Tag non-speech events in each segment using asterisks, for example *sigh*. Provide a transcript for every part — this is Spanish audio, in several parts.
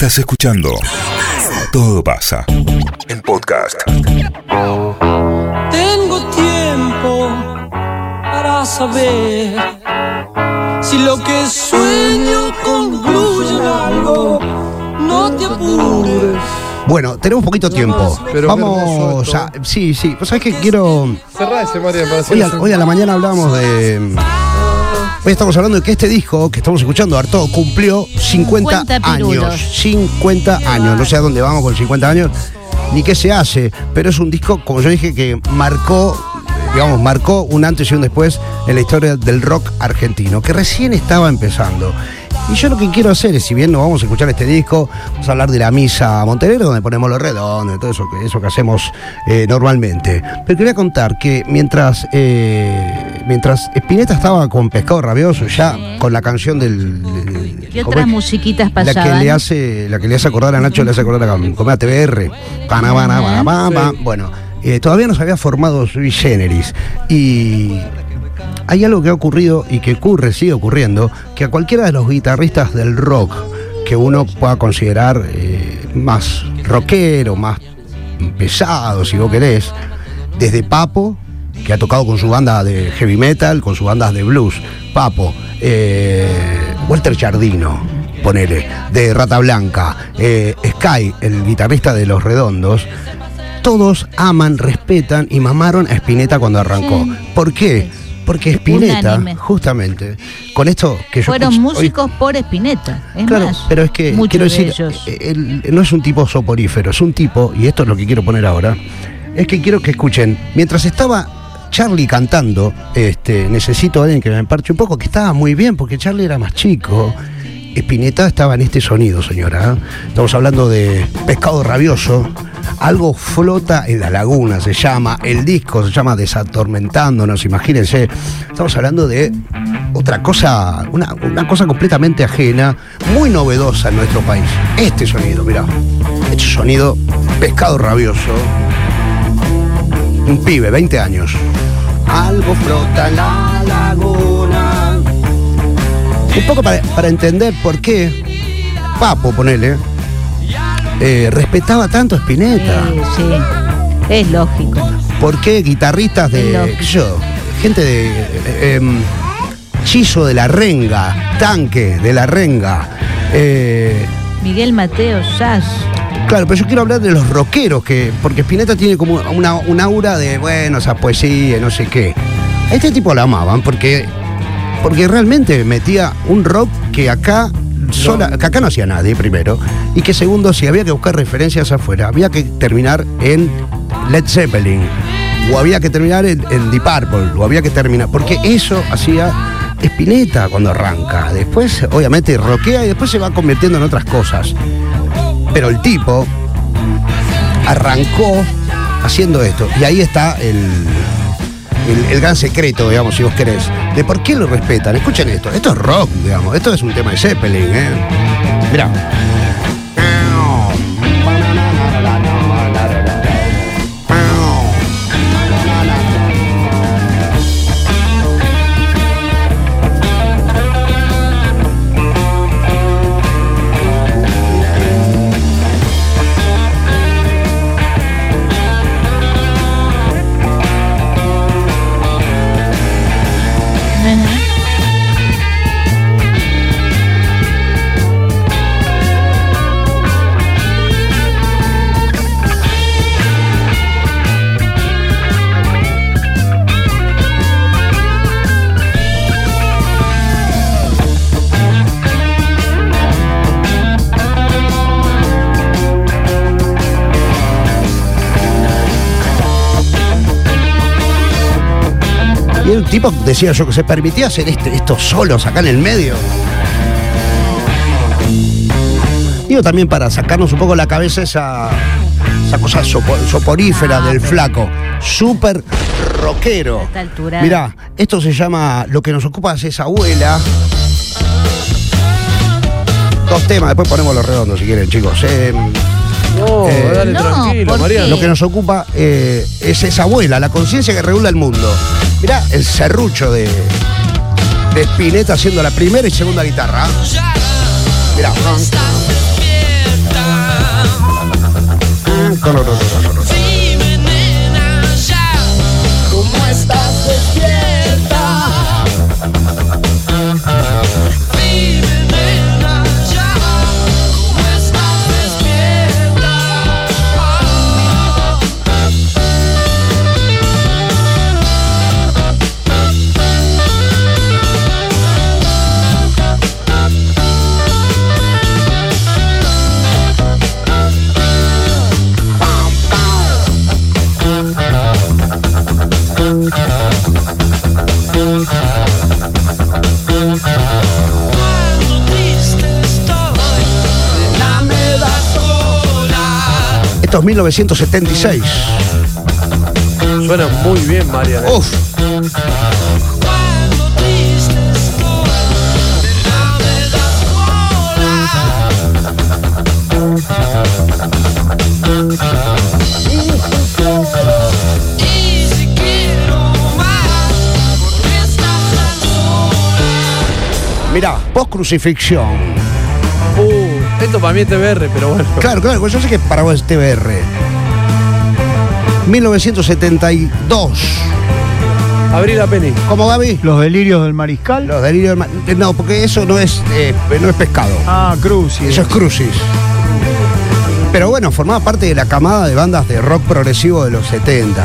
Estás escuchando Todo pasa. El podcast. Tengo tiempo para saber si lo que sueño concluye en algo. No te apures. Bueno, tenemos poquito tiempo. Pero Vamos qué hermoso a. Sí, sí. ¿Vos sabés que quiero. Cerrá ese, María, Hoy a, hoy a la mañana hablábamos de. Hoy estamos hablando de que este disco que estamos escuchando, Arto, cumplió 50, 50 pirulos. años. 50 años. No sé a dónde vamos con 50 años, ni qué se hace, pero es un disco, como yo dije, que marcó, digamos, marcó un antes y un después en la historia del rock argentino, que recién estaba empezando. Y yo lo que quiero hacer es, si bien no vamos a escuchar este disco, vamos a hablar de la misa Montenegro, donde ponemos los redondos, todo eso que, eso que hacemos eh, normalmente. Pero quería contar que mientras, eh, mientras Spinetta estaba con Pescado Rabioso, ya con la canción del... del- ¿Qué ¿cómo otras es? musiquitas La que pasaban? le hace, la que le hace acordar a Nacho, le hace acordar a como a TBR. Pana, pana, pana, pa, pa. Bueno, eh, todavía no se había formado Sui Generis. Y hay algo que ha ocurrido y que ocurre, sigue ocurriendo, que a cualquiera de los guitarristas del rock que uno pueda considerar eh, más rockero, más pesado, si vos querés, desde Papo, que ha tocado con su banda de heavy metal, con sus bandas de blues, Papo, eh, Walter Jardino, ponele, de Rata Blanca, eh, Sky, el guitarrista de Los Redondos, todos aman, respetan y mamaron a Spinetta cuando arrancó. ¿Por qué? Porque Spinetta, Unánime. justamente, con esto que yo Fueron escucho hoy- músicos por Spinetta. Es Claro, más, pero es que quiero de decir, ellos. eh, él no es un tipo soporífero, es un tipo, y esto es lo que quiero poner ahora, es que quiero que escuchen, mientras estaba Charlie cantando, este, necesito a alguien que me emparche un poco, que estaba muy bien, porque Charlie era más chico. Spinetta estaba en este sonido, señora. ¿eh? Estamos hablando de pescado rabioso. Algo flota en la laguna, se llama. El disco se llama Desatormentándonos, imagínense. Estamos hablando de otra cosa, una, cosa completamente ajena, muy novedosa en nuestro país. Este sonido, mirá. Este sonido, pescado rabioso. Un pibe, 20 años. Algo flota en la laguna. Un poco para, para entender por qué Papo, ponele, eh, respetaba tanto a Spinetta. Eh, sí, es lógico. ¿Por qué guitarristas de, qué yo, gente de eh, em, Chizo de la Renga, Tanque de la Renga? eh, Miguel Mateo Sass. claro, pero yo quiero hablar de los rockeros, que, porque Spinetta tiene como una, un aura de, bueno, esa poesía, no sé qué. A este tipo lo amaban porque, porque realmente metía un rock que acá, sola- que acá no hacía nadie, primero, y que segundo, si había que buscar referencias afuera, había que terminar en Led Zeppelin, o había que terminar en, en Deep Purple, o había que terminar, porque eso hacía Spinetta cuando arranca. Después, obviamente, rockea y después se va convirtiendo en otras cosas. Pero el tipo arrancó haciendo esto. Y ahí está el, el, el gran secreto, digamos, si vos querés, de por qué lo respetan. Escuchen esto. Esto es rock, digamos. Esto es un tema de Zeppelin, ¿eh? Mirá. Y el tipo decía yo que se permitía hacer este- estos solos acá en el medio. Digo también para sacarnos un poco la cabeza esa, esa cosa sopo- soporífera del flaco. Súper rockero. A esta altura. Mirá, esto se llama Lo que nos ocupa es esa abuela. Dos temas, después ponemos los redondos si quieren, chicos. Eh, Oh, eh, Lo que nos ocupa eh, es esa abuela, la conciencia que regula el mundo. Mirá el serrucho de, de Spinetta haciendo la primera y segunda guitarra. Mirá. ¿Cómo estás? 1976. Suena muy bien, Marian. ¿eh? Uf, mirá, post crucifixión. Esto para mí es TBR, pero bueno. Claro, claro, pues yo sé que para vos es TBR. 1972. Abrí la penny. ¿Cómo, Gaby? Los delirios del mariscal. Los delirios del ma- No, porque eso no es, eh, no es pescado. Ah, Cruz. sí. Eso es Crucis. Pero bueno, formaba parte de la camada de bandas de rock progresivo de los 70.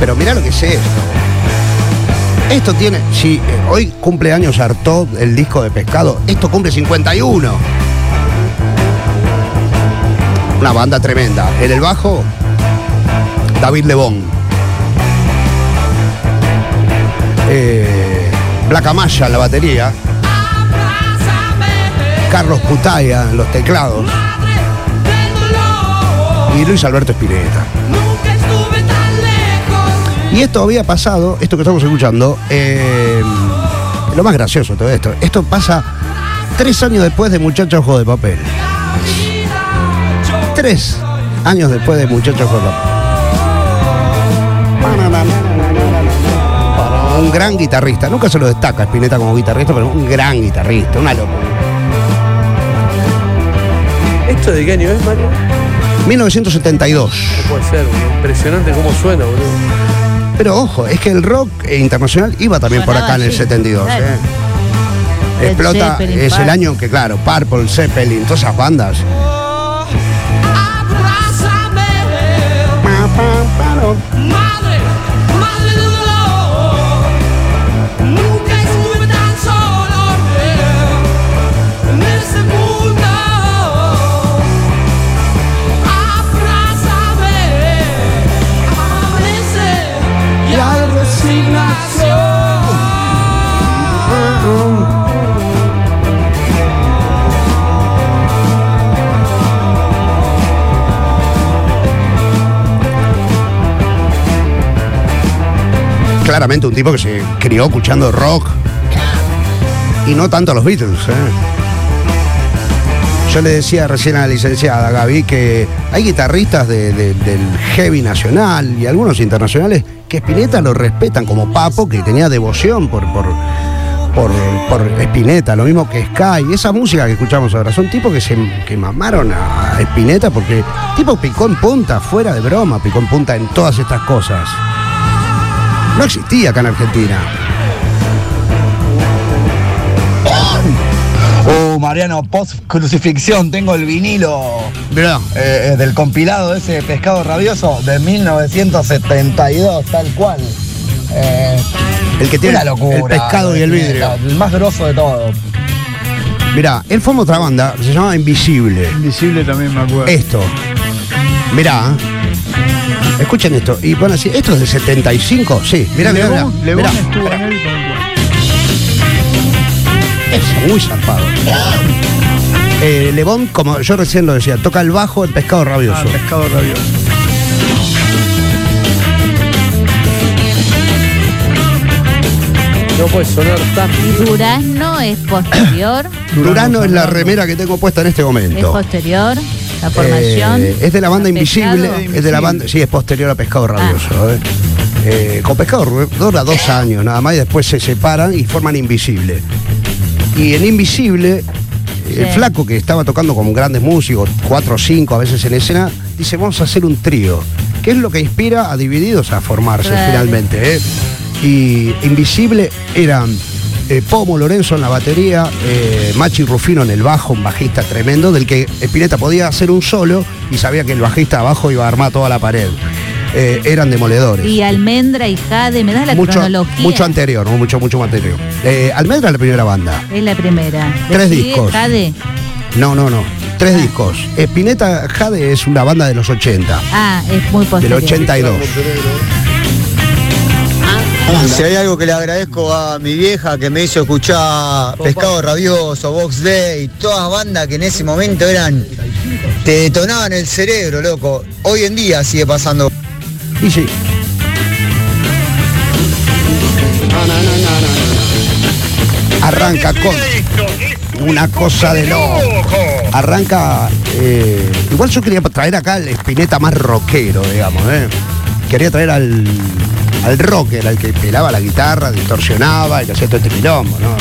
Pero mirá lo que es esto. Esto tiene. Si eh, hoy cumple años Artaud, el disco de pescado, esto cumple 51. Una banda tremenda. En el bajo, David Lebón. Eh, Black Amaya en la batería. Carlos Putaya en los teclados. Y Luis Alberto lejos. Y esto había pasado, esto que estamos escuchando, eh, lo más gracioso de todo esto, esto pasa tres años después de Muchachos Ojos de Papel. Tres años después de Muchachos Papel. Un gran guitarrista, nunca se lo destaca Spinetta como guitarrista, pero un gran guitarrista, una locura. ¿Esto de qué año es, Marian? 1972. No puede ser, boludo. impresionante cómo suena, boludo. Pero ojo, es que el rock internacional iba también por acá en el así, 72. claro. ¿eh? Led Explota, Zeppelin, es el Purple. año que, claro, Purple, Zeppelin, todas esas bandas. Un tipo que se crió escuchando rock. Y no tanto a los Beatles. ¿eh? Yo le decía recién a la licenciada Gaby que hay guitarristas de- de- del heavy nacional y algunos internacionales que Spinetta lo respetan, como Papo, que tenía devoción por, por, por, por Spinetta, lo mismo que Sky. Esa música que escuchamos ahora, son tipos que se que mamaron a Spinetta porque tipo picó en punta, fuera de broma, picó en punta en todas estas cosas. No existía acá en Argentina. Oh, Mariano, post crucifixión, tengo el vinilo Mirá, eh, eh, del compilado de ese pescado rabioso de 1972, tal cual. Eh, el que tiene locura. el pescado y el vidrio. El más grosso de todo. Mirá, él formó otra banda, se llama Invisible. Invisible también me acuerdo. Esto. Mirá. Escuchen esto. Y van a decir, ¿esto es del 75? Sí, mirá, mirá, mirá. Lebón, Lebón mirá. estuvo en él con Es muy zarpado. Eh, Lebón, como yo recién lo decía, toca el bajo el pescado rabioso. ah, pescado rabioso. No puede sonar tan Durazno es posterior. Durano es la remera que tengo puesta en este es momento. posterior. La formación. Eh, es de la banda Invisible, Pescado. es de la banda, sí, es posterior a Pescado Rabioso. eh. Eh, con Pescado Rabioso dura dos años nada más y después se separan y forman Invisible. Y en Invisible, el Sí. flaco que estaba tocando con grandes músicos, cuatro o cinco a veces en escena, dice, vamos a hacer un trío. Que es lo que inspira a Divididos a formarse finalmente. eh. Y Invisible eran eh, Pomo Lorenzo en la batería, eh, Machi Rufino en el bajo, un bajista tremendo, del que Spinetta podía hacer un solo y sabía que el bajista abajo iba a armar toda la pared. Eh, eran demoledores. Y Almendra y Jade, ¿me das la mucho, cronología? mucho anterior, mucho, mucho más anterior. Eh, Almendra es la primera banda. Es la primera. Tres ¿Le sigue discos. Jade. No, no, no. Tres Ah. discos. Spinetta Jade es una banda de los 80, Ah, es muy del posterior. 82. Si hay algo que le agradezco a mi vieja que me hizo escuchar Pescado Rabioso, Box Day, todas bandas que en ese momento eran te detonaban el cerebro, loco. Hoy en día sigue pasando. Y sí. Arranca con una cosa de loco. Arranca. eh, igual yo quería traer acá al Spinetta más rockero, digamos, ¿eh? Quería traer al, al rocker, al que pelaba la guitarra, distorsionaba y que hacía todo este quilombo, ¿no?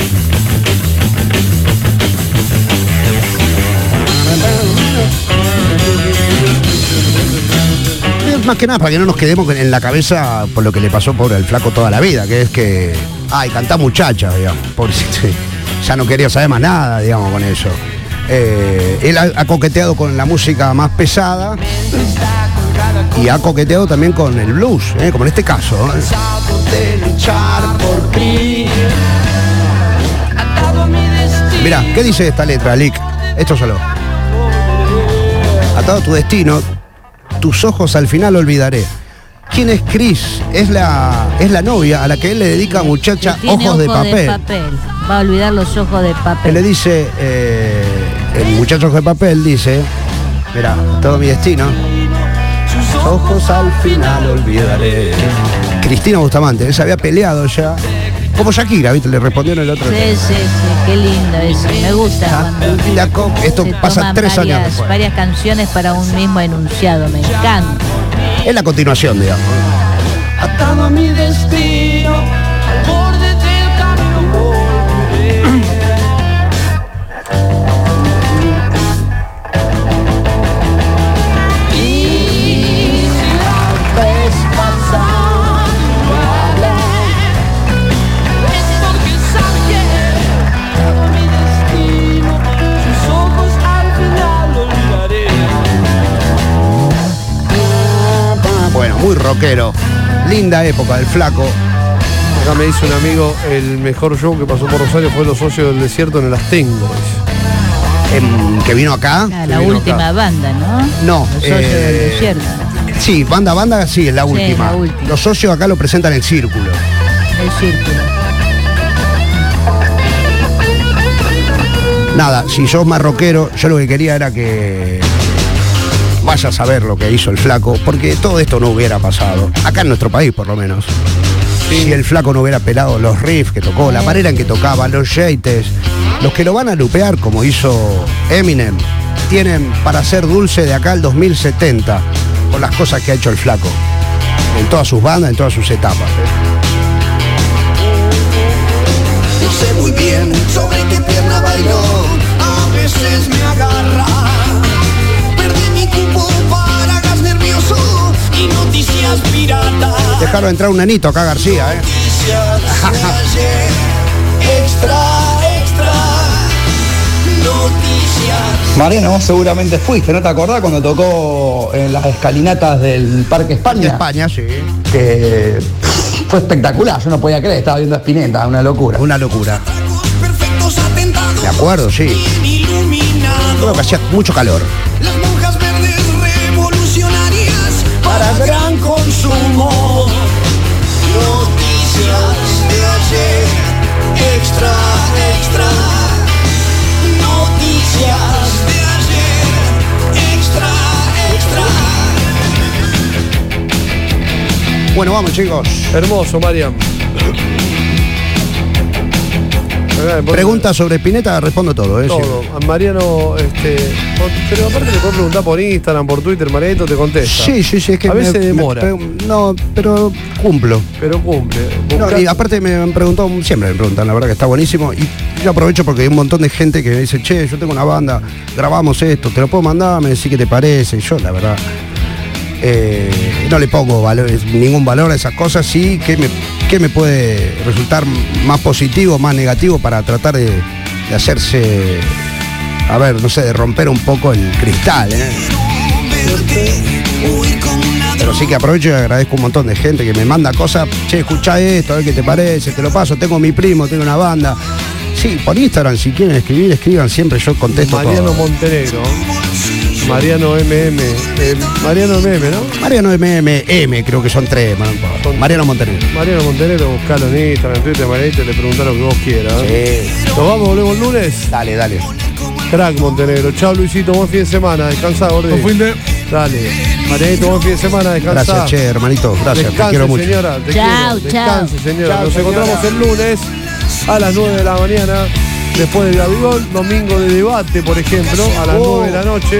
Más que nada para que no nos quedemos en la cabeza por lo que le pasó por el flaco toda la vida, que es que, ay, cantá muchacha, digamos, pobrecito, *laughs* ya no quería saber más nada, digamos, con eso. Eh, él ha coqueteado con la música más pesada y ha coqueteado también con el blues, ¿eh? como en este caso. ¿eh? Mira, ¿qué dice esta letra, Lick? Esto solo. Atado a tu destino, tus ojos al final olvidaré. ¿Quién es Chris? Es la, es la novia a la que él le dedica muchacha Que ojos de papel. Va a olvidar los ojos de Él le papel. dice, eh, el muchacho de papel dice, mira, todo mi destino. Tus ojos al final olvidaré. Cristina Bustamante, él se había peleado ya. Como Shakira, ¿viste? Le respondió en el otro. Sí, sí, sí, qué lindo eso. Me gusta La co- Esto se pasa tres años después. varias canciones para un mismo enunciado. Me encanta. Es la continuación, digamos. Atado a mi destino, rockero. Linda época del flaco. Acá me dice un amigo, el mejor show que pasó por Rosario fue Los Socios del Desierto en el Astengo. em, que vino acá. Ah, la vino última acá. banda, ¿no? No, Los socios eh, del desierto. Sí, banda banda, sí, es la Sí, última. la última. Los socios acá lo presentan en círculo. El círculo. Nada, si sos más rockero, yo lo que quería era que vayas a ver lo que hizo el flaco, porque todo esto no hubiera pasado. Acá en nuestro país, por lo menos. Si el flaco no hubiera pelado los riffs que tocó, la manera en que tocaba, los yates, los que lo van a lupear, como hizo Eminem, tienen para ser dulce de acá al 2070, por las cosas que ha hecho el flaco. En todas sus bandas, en todas sus etapas. No Dejaron entrar un nenito acá, García, ¿eh? Extra, extra. Noticias. Mariano, vos seguramente fuiste, ¿no te acordás cuando tocó en las escalinatas del Parque De España? España, sí. Que fue espectacular, yo no podía creer, estaba viendo a Spinetta, una locura. Una locura. De acuerdo, sí. Creo que hacía mucho calor. Las monjas verdes revolucionarias para gran consumo. Noticias de ayer, extra, extra. Noticias de ayer, extra, extra. Bueno, vamos, chicos. Hermoso, Mariam. Preguntas sobre Pineta, respondo todo, ¿eh? Todo. A Mariano, este. Pero aparte le puedo preguntar por Instagram, por Twitter, Marianito te contesta. Sí, sí, sí, es que A veces me- demora. me- no, pero cumplo. Pero cumple. No, y aparte me han preguntado, siempre me preguntan, la verdad que está buenísimo. Y yo aprovecho porque hay un montón de gente que me dice, che, yo tengo una banda, grabamos esto, te lo puedo mandar, me decís qué te parece. Y yo, la verdad, eh, no le pongo valor- ningún valor a esas cosas, sí, que me, que me puede resultar más positivo, más negativo para tratar de, de hacerse, a ver, no sé, de romper un poco el cristal, ¿eh? Pero sí que aprovecho y agradezco un montón de gente que me manda cosas, che, escuchá esto, a ver qué te parece, te lo paso, tengo mi primo, tengo una banda. Sí, por Instagram, si quieren escribir, escriban siempre, yo contesto Mariano todo. Montenegro. Mariano MM. eh, Mariano MM, ¿no? Mariano MMM, creo que son tres, man, Mariano Montenegro. Mariano Montenegro, buscalo en Instagram, Twitter, Marianito, le preguntá lo que vos quieras. ¿eh? Sí. Nos vamos, volvemos el lunes. Dale, dale. Crack Montenegro. Chao Luisito, buen fin de semana. Descansa, gordi. Buen fin de- Dale. Marianito, buen fin de semana. Descansa. Gracias, che, hermanito. Gracias, te quiero mucho. señora. Te Chao, quiero. chao. Descanse, señora. Chao, Nos señora. encontramos el lunes a las 9 de la mañana. Después del Gabigol, domingo de debate, por ejemplo, a las Oh. 9 de la noche.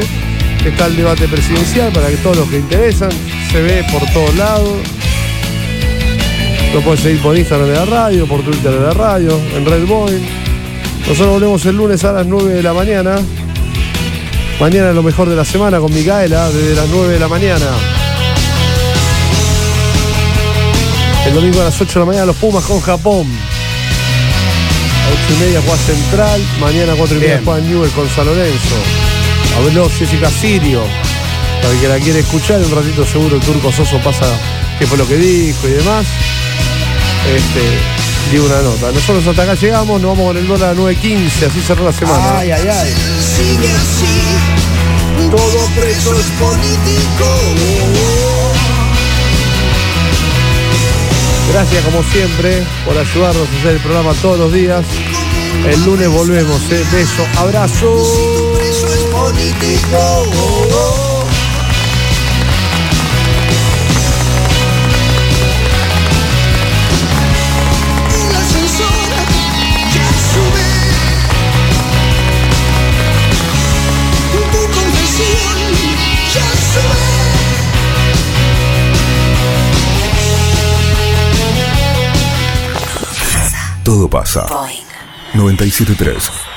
Está el debate presidencial para que todos los que interesan se ve por todos lados. Lo puedes seguir por Instagram de la radio, por Twitter de la radio, en Red Boy. Nosotros volvemos el lunes a las 9 de la mañana. Mañana es lo mejor de la semana con Micaela desde las 9 de la mañana. El domingo a las 8 de la mañana los Pumas con Japón. A 8 y media juega Central. Mañana a 4 y media juega Newell con San Lorenzo. Habló Jessica Sirio. Para el que la quiere escuchar, un ratito seguro el turco Soso pasa qué fue lo que dijo y demás. Este, dio una nota. Nosotros hasta acá llegamos, nos vamos con el dólar a 9.15, así cerró la semana. Ay, ay, ay. Sigue así, todo preso es político. Gracias como siempre por ayudarnos a hacer el programa todos los días. El lunes volvemos. ¿eh? Beso, abrazo. Político. El ascensor ya sube. Tu confesión ya sube. Todo pasa. 973